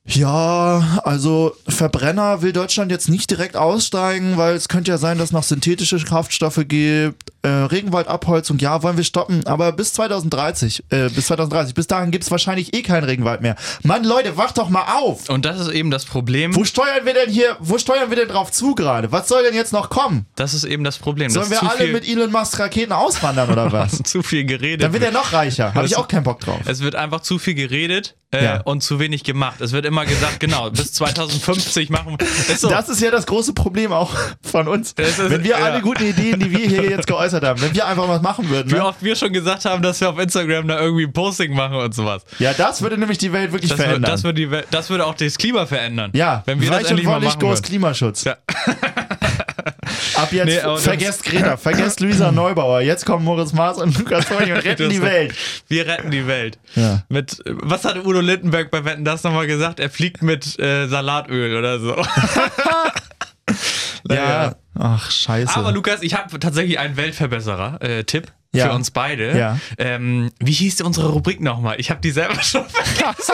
Ja, also Verbrenner will Deutschland jetzt nicht direkt aussteigen, weil es könnte ja sein, dass noch synthetische Kraftstoffe gibt. Äh, Regenwaldabholzung, ja, wollen wir stoppen, aber bis 2030, äh, bis 2030, bis dahin gibt es wahrscheinlich eh keinen Regenwald mehr. Mann, Leute, wacht doch mal auf! Und das ist eben das Problem. Wo steuern wir denn hier, wo steuern wir denn drauf zu gerade? Was soll denn jetzt noch kommen? Das ist eben das Problem. Sollen dass wir alle mit Elon Musk Raketen auswandern oder <laughs> was? zu viel geredet Dann wird er noch reicher. Habe ich auch keinen Bock drauf. Es wird einfach zu viel geredet äh, Ja. und zu wenig gemacht. Es wird immer gesagt, genau, bis 2050 machen wir. So. Das ist ja das große Problem auch von uns. Das ist- wenn wir ja. alle guten Ideen, die wir hier jetzt geäußert haben, wenn wir einfach was machen würden. wie Ne? oft wir schon gesagt haben, dass wir auf Instagram da irgendwie ein Posting machen und sowas. Ja, das würde nämlich die Welt wirklich Das, würde, verändern. das, würde die Welt, das würde auch das Klima verändern. ja, wenn wir das endlich und mal machen groß. Klimaschutz. Ja. <laughs> Ab jetzt Nee, vergesst Greta, vergesst Luisa Neubauer. Jetzt kommen Moritz Maas und Lukas Toni und retten die Welt. Wir retten die Welt. Ja. Mit, was hat Udo Lindenberg bei Wetten das nochmal gesagt? Er fliegt mit äh, Salatöl oder so. <laughs> <laughs> Ja. Ach, scheiße. Aber Lukas, ich habe tatsächlich einen Weltverbesserer-Tipp Ja. für uns beide. Ja. Ähm, wie hieß unsere Rubrik nochmal? Ich habe die selber <laughs> schon vergessen.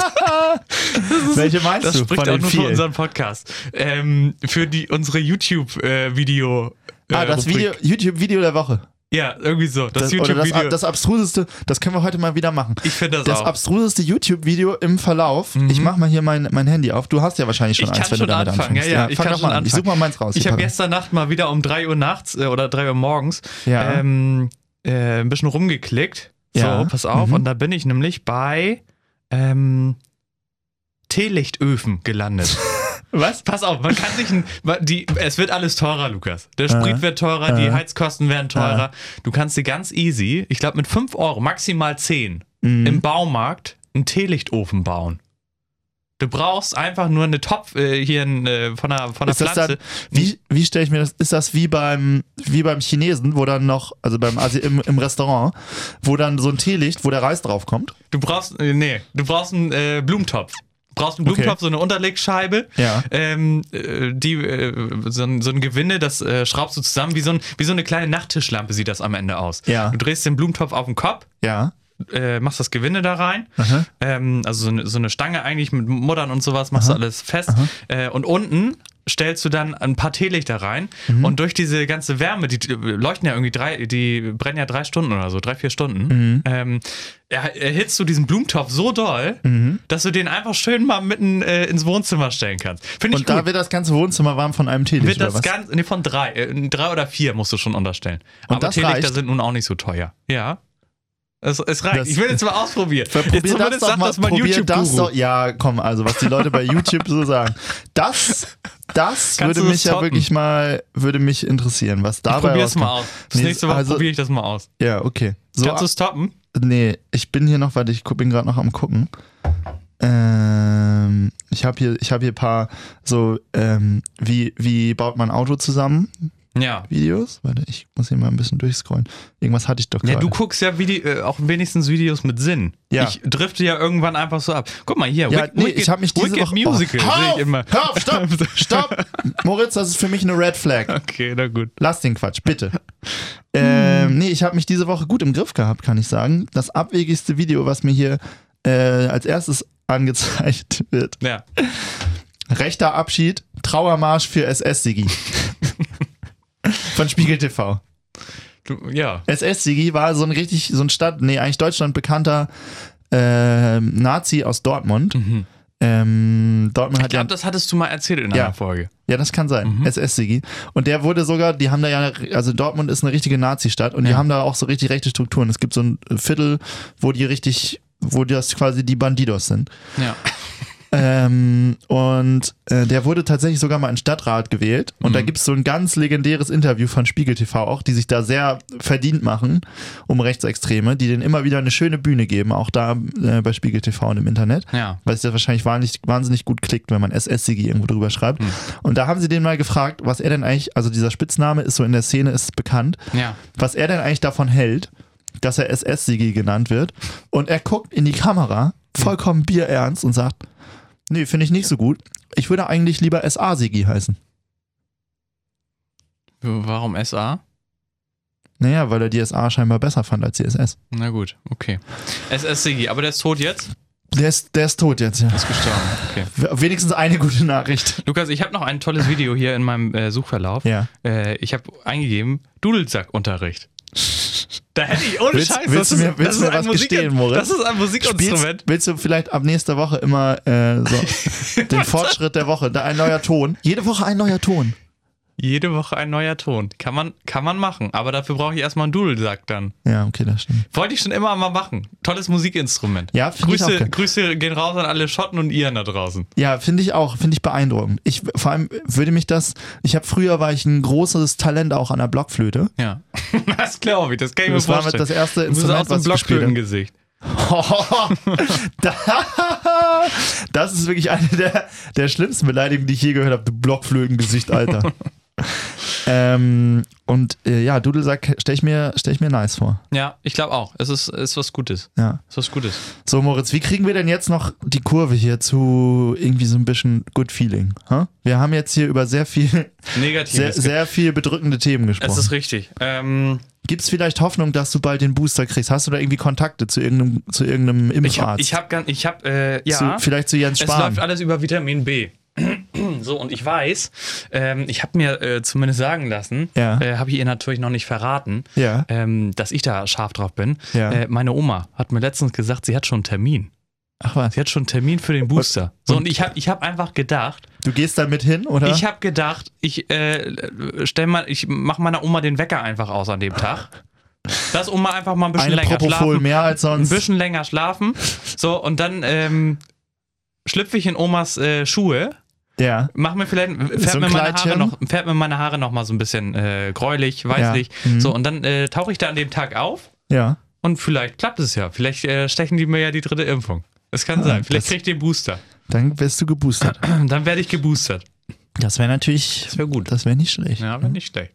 Welche meinst Das du spricht von auch nur für vielen? unseren Podcast. Ähm, für die, unsere YouTube-Video. Äh, ah, das Rubrik. Video, YouTube-Video der Woche. Ja, irgendwie so. Das, Das, oder das, YouTube-Video. das abstruseste, das können wir heute mal wieder machen. Ich finde das, Das auch. Mhm. abstruseste YouTube-Video im Verlauf. Ich mach mal hier mein, mein Handy auf. Du hast ja wahrscheinlich schon Ich eins, wenn schon du damit anfangen. Ja, anfängst. ja, ich fang kann doch mal an. Ich such mal meins raus. Ich Hier, habe gestern Nacht mal wieder um 3 Uhr nachts äh, oder 3 Uhr morgens Ja. ähm, äh, ein bisschen rumgeklickt. So, Ja. pass auf. Mhm. Und da bin ich nämlich bei ähm, Teelichtöfen gelandet. <laughs> Was? Pass auf, man kann sich ein, die, es wird alles teurer, Lukas. Der Sprit wird teurer, die. Heizkosten werden teurer. Du kannst dir ganz easy, ich glaube mit 5 Euro, maximal 10, Mhm. im Baumarkt einen Teelichtofen bauen. Du brauchst einfach nur eine Topf äh, hier ein, äh, von der, von der Ist das Pflanze. dann, wie, wie stelle ich mir das, ist das wie beim, wie beim Chinesen, wo dann noch, also beim Asi im, im Restaurant, wo dann so ein Teelicht, wo der Reis drauf kommt? Du brauchst, äh, nee, du brauchst einen äh, Blumentopf. Du brauchst einen Okay. Blumentopf, so eine Unterlegscheibe. Ja. Ähm, äh, die, äh, so, ein, so ein Gewinde, das äh, schraubst du zusammen, wie so, ein, wie so eine kleine Nachttischlampe sieht das am Ende aus. Ja. Du drehst den Blumentopf auf den Kopf, Ja. äh, machst das Gewinde da rein, Aha. ähm, also so eine, so eine Stange eigentlich mit Muttern und sowas, machst du alles fest. Äh, und unten stellst du dann ein paar Teelichter rein Mhm. und durch diese ganze Wärme, die, die leuchten ja irgendwie drei, die brennen ja drei Stunden oder so, drei, vier Stunden, Mhm. ähm, er, erhitzt du diesen Blumentopf so doll, Mhm. dass du den einfach schön mal mitten äh, ins Wohnzimmer stellen kannst. Finde ich Und da gut. wird das ganze Wohnzimmer warm von einem Teelicht, Wird oder das was? ganz, nee, von drei, äh, drei oder vier musst du schon unterstellen. Und Aber das Teelichter reicht? sind nun auch nicht so teuer. Ja. Es, es reicht. Das- ich will jetzt mal ausprobieren. Probier Jetzt das doch mal, das mein probier das doch. Ja, komm, also was die Leute bei <laughs> YouTube so sagen. Das, das Kannst würde mich ja wirklich mal, würde mich interessieren, was dabei Probier's mal rauskommt. aus. Das Nee, nächste Woche also- probiere ich das mal aus. Ja, okay. So, Kannst du es toppen? nee, ich bin hier noch, warte, ich bin gerade noch am gucken. Ähm, ich habe hier, ich habe hier ein paar so, ähm, wie, wie baut man ein Auto zusammen? Ja. Videos. Warte, ich muss hier mal ein bisschen durchscrollen. Irgendwas hatte ich doch Ja, gerade. du guckst ja Vide äh, auch wenigstens Videos mit Sinn. Ja. Ich drifte ja irgendwann einfach so ab. Guck mal hier, Ja, Wick- nee, Wicked, ich habe mich diese Wicked Woche. Musical oh, auf, immer. Hör auf, stopp, <laughs> stopp. Moritz, das ist für mich eine Red Flag. Okay, na gut. Lass den Quatsch, bitte. ähm, nee, ich habe mich diese Woche gut im Griff gehabt, kann ich sagen. Das abwegigste Video, was mir hier äh, als erstes <laughs> angezeigt wird. Ja. Rechter Abschied, Trauermarsch für SS-Sigi. Von Spiegel TV. Du, ja. SS-Sigi war so ein richtig, so ein Stadt, nee, eigentlich Deutschland bekannter ähm, Nazi aus Dortmund. Ähm, Dortmund Ich hat ja glaube, das hattest du mal erzählt in Ja. einer Folge. Ja, das kann sein. SS-Sigi. Und der wurde sogar, die haben da ja, also Dortmund ist eine richtige Nazi-Stadt und die Ja. haben da auch so richtig rechte Strukturen. Es gibt so ein Viertel, wo die richtig, wo das quasi die Bandidos sind. Ja. Ähm, und äh, der wurde tatsächlich sogar mal in Stadtrat gewählt. Und da gibt es so ein ganz legendäres Interview von Spiegel TV auch, die sich da sehr verdient machen um Rechtsextreme, die denen immer wieder eine schöne Bühne geben, auch da äh, bei Spiegel TV und im Internet Ja. weil es ja wahrscheinlich wahnsinnig, wahnsinnig gut klickt, wenn man SS-Sigi irgendwo drüber schreibt. Hm. Und da haben sie den mal gefragt, was er denn eigentlich, also dieser Spitzname ist so in der Szene ist bekannt, Ja. was er denn eigentlich davon hält, dass er SS-Sigi genannt wird. Und er guckt in die Kamera, vollkommen bierernst und sagt, nee, finde ich nicht so gut. Ich würde eigentlich lieber SA Sigi heißen. Warum SA? Naja, weil er die SA scheinbar besser fand als die SS. Na gut, okay. SS Sigi, aber der ist tot jetzt? Der ist, der ist tot jetzt, ja. Ist gestorben, okay. Wenigstens eine gute Nachricht. Lukas, ich habe noch ein tolles Video hier in meinem äh, Suchverlauf. Ja. Äh, ich habe eingegeben, Dudelsack-Unterricht. Da hätte ich ohne Willst- Scheiß. willst das ist, mir- willst das ist was Musik gestehen, Moritz? Das ist ein Musikinstrument. Spielst, willst du vielleicht ab nächster Woche immer äh, so <laughs> den Fortschritt der Woche, da ein neuer Ton? Jede Woche ein neuer Ton. Jede Woche ein neuer Ton. Kann man, kann man machen, aber dafür brauche ich erstmal einen Dudelsack dann. Ja, okay, das stimmt. Wollte ich schon immer mal machen. Tolles Musikinstrument. Ja, finde ich auch Grüße. Grüße gehen raus an alle Schotten und Iren da draußen. Ja, finde ich auch, finde ich beeindruckend. Ich vor allem würde mich das, ich habe früher war ich ein großes Talent auch an der Blockflöte. Ja. <laughs> Das glaube ich, das kann ich Das mir war mit vorstellen. das erste du bist Instrument, aus dem. Blockflötengesicht. <laughs> Da- das ist wirklich eine der, der schlimmsten Beleidigungen, die ich je gehört habe. Du Blockflötengesicht, Alter. <laughs> ähm, und äh, ja, Dudelsack stelle ich, mir, stell ich mir nice vor. Ja, ich glaube auch. Es ist, ist was Gutes. Ja. Es ist was Gutes. So, Moritz, wie kriegen wir denn jetzt noch die Kurve hier zu irgendwie so ein bisschen Good Feeling? Hä? Wir haben jetzt hier über sehr viel, sehr, Negatives. sehr viel bedrückende Themen es gesprochen. ist richtig. Ähm, Gibt es vielleicht Hoffnung, dass du bald den Booster kriegst? Hast du da irgendwie Kontakte zu irgendeinem, zu irgendeinem ich habe, Impfarzt? ich habe, ich hab, äh, ja. zu, vielleicht zu Jens Es Spahn. läuft alles über Vitamin B. <clears throat> So, und ich weiß, ähm, ich habe mir äh, zumindest sagen lassen, Ja. äh, habe ich ihr natürlich noch nicht verraten, Ja. ähm, dass ich da scharf drauf bin. Ja. Äh, meine Oma hat mir letztens gesagt, sie hat schon einen Termin. Ach was. Sie hat schon einen Termin für den Booster. So, und- und ich habe ich hab einfach gedacht, Du gehst da mit hin, oder? ich habe gedacht, ich äh, stell mal, ich mache meiner Oma den Wecker einfach aus an dem Tag. Dass Oma einfach mal ein bisschen Eine länger Propofol schlafen mehr als ein sonst. bisschen länger schlafen. So, und dann ähm, schlüpfe ich in Omas äh, Schuhe, Ja. mach mir vielleicht, färb, So mir, meine Haare noch, färb mir meine Haare noch mal so ein bisschen äh, gräulich, weißlich. Ja. Mhm. So, und dann äh, tauche ich da an dem Tag auf Ja. und vielleicht klappt es ja. Vielleicht äh, stechen die mir ja die dritte Impfung. Das kann sein. Vielleicht das- krieg ich den Booster. Dann wirst du geboostert. <clears throat> Dann werde ich geboostert. Das wäre natürlich. Das wäre gut. Das wäre nicht schlecht. Ja, aber nicht schlecht.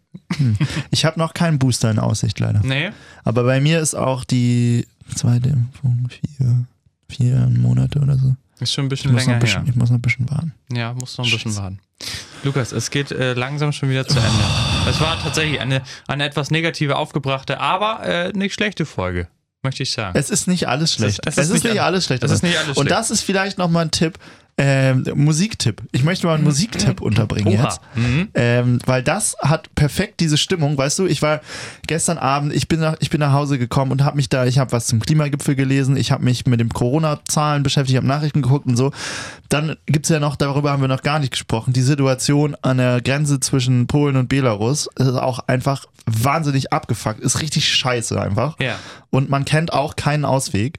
Ich habe noch keinen Booster in Aussicht, leider. Nee. Aber bei mir ist auch die zweite Impfung vier, vier Monate oder so. Ist schon ein bisschen länger ein bisschen, her. ich muss noch ein bisschen warten. Ja, muss noch ein bisschen Scheiße. warten. Lukas, es geht äh, langsam schon wieder zu Ende. Es war tatsächlich eine, eine etwas negative, aufgebrachte, aber äh, nicht schlechte Folge, möchte ich sagen. Es ist nicht alles schlecht. es Es ist ist, nicht nicht alles- schlecht. es ist nicht alles Und das ist vielleicht nochmal ein Tipp. Ähm, Musiktipp. Ich möchte mal einen Musiktipp unterbringen Oha. jetzt. Mhm. Ähm, weil das hat perfekt diese Stimmung, weißt du, ich war gestern Abend, ich bin nach, ich bin nach Hause gekommen und habe mich da, ich habe was zum Klimagipfel gelesen, ich habe mich mit dem Corona-Zahlen beschäftigt, habe Nachrichten geguckt und so. Dann gibt's ja noch, darüber haben wir noch gar nicht gesprochen, die Situation an der Grenze zwischen Polen und Belarus ist auch einfach wahnsinnig abgefuckt, ist richtig scheiße einfach. Ja. Und man kennt auch keinen Ausweg.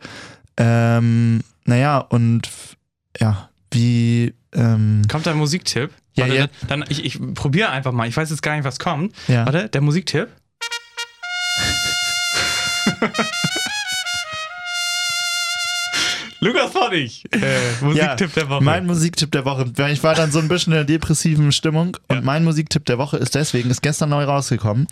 Ähm, naja, und ja, wie, ähm, Kommt ein Musiktipp? Ja, Warte, ja. Dann, dann, ich, ich probiere einfach mal. Ich weiß jetzt gar nicht, was kommt. Ja. Warte, der Musiktipp. <laughs> Lukas Pottig. Äh, Musiktipp der Woche. Mein Musiktipp der Woche. Ich war dann so ein bisschen in einer depressiven Stimmung und Ja. mein Musiktipp der Woche ist deswegen, ist gestern neu rausgekommen.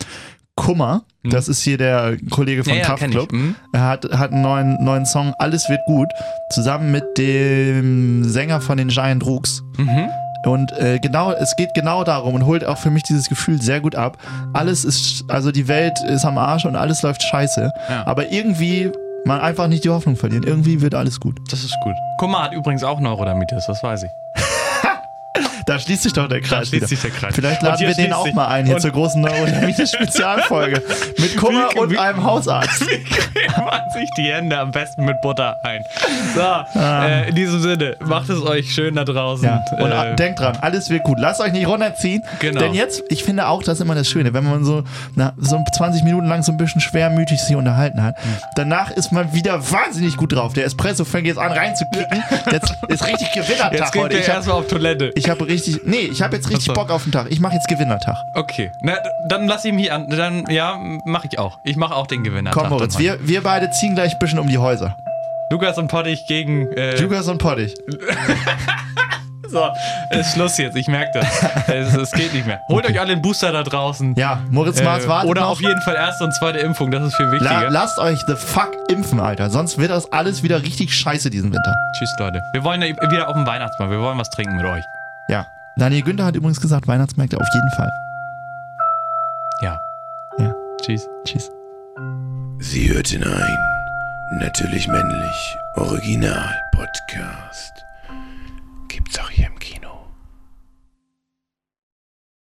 Kummer, das ist hier der Kollege von ja, ja, kenn ich. Kraftklub. Mhm. Er hat, hat einen neuen, neuen Song, Alles wird gut, zusammen mit dem Sänger von den Giant Rooks. Mhm. Und äh, genau, es geht genau darum und holt auch für mich dieses Gefühl sehr gut ab. Alles ist, also die Welt ist am Arsch und alles läuft scheiße. Ja. Aber irgendwie man einfach nicht die Hoffnung verlieren. Irgendwie wird alles gut. Das ist gut. Kummer hat übrigens auch Neurodermitis, das weiß ich. Da schließt sich doch der Da Kreis schließt wieder. sich der Kreis. Vielleicht laden wir den schließt auch mal ein hier und- zur großen Neurodermitis-Spezialfolge. <laughs> Mit Kummer Wie- und wie- einem Hausarzt. <laughs> Wie cremt man sich die Hände am besten mit Butter ein? So, äh, in diesem Sinne, macht es euch schön da draußen. Ja. Und äh, denkt dran, alles wird gut. Lasst euch nicht runterziehen. Genau. Denn jetzt, ich finde auch, das ist immer das Schöne, wenn man so, na, so 20 Minuten lang so ein bisschen schwermütig sich unterhalten hat. Danach ist man wieder wahnsinnig gut drauf. Der Espresso fängt jetzt an reinzukicken. Jetzt ist richtig Gewinnertag jetzt geht heute. Ich habe erstmal auf Toilette. ich hab richtig, nee, ich habe jetzt richtig. Bock auf den Tag. Ich mache jetzt Gewinnertag. Okay, na, dann lass ich mich an. Dann, ja, mache ich auch. Ich mache auch den Gewinner. Komm, Moritz, wir, wir beide ziehen gleich ein bisschen um die Häuser. Lukas und Pottig gegen. Äh, Lukas und Pottig. <laughs> so, ist Schluss jetzt, ich merke das. es, es geht nicht mehr. Holt euch alle den Booster da draußen. Ja, Moritz Äh, Maas wartet oder noch. auf jeden Fall erste und zweite Impfung, das ist viel La wichtiger. lasst euch the fuck impfen, Alter. Sonst wird das alles wieder richtig scheiße diesen Winter. Tschüss, Leute. Wir wollen ja wieder auf den Weihnachtsmarkt. Wir wollen was trinken mit euch. Ja. Daniel Günther hat übrigens gesagt, Weihnachtsmärkte auf jeden Fall. Ja. Ja. Tschüss. Tschüss. Sie hörten ein Natürlich Männlich Original Podcast. Gibt's auch hier im Kino.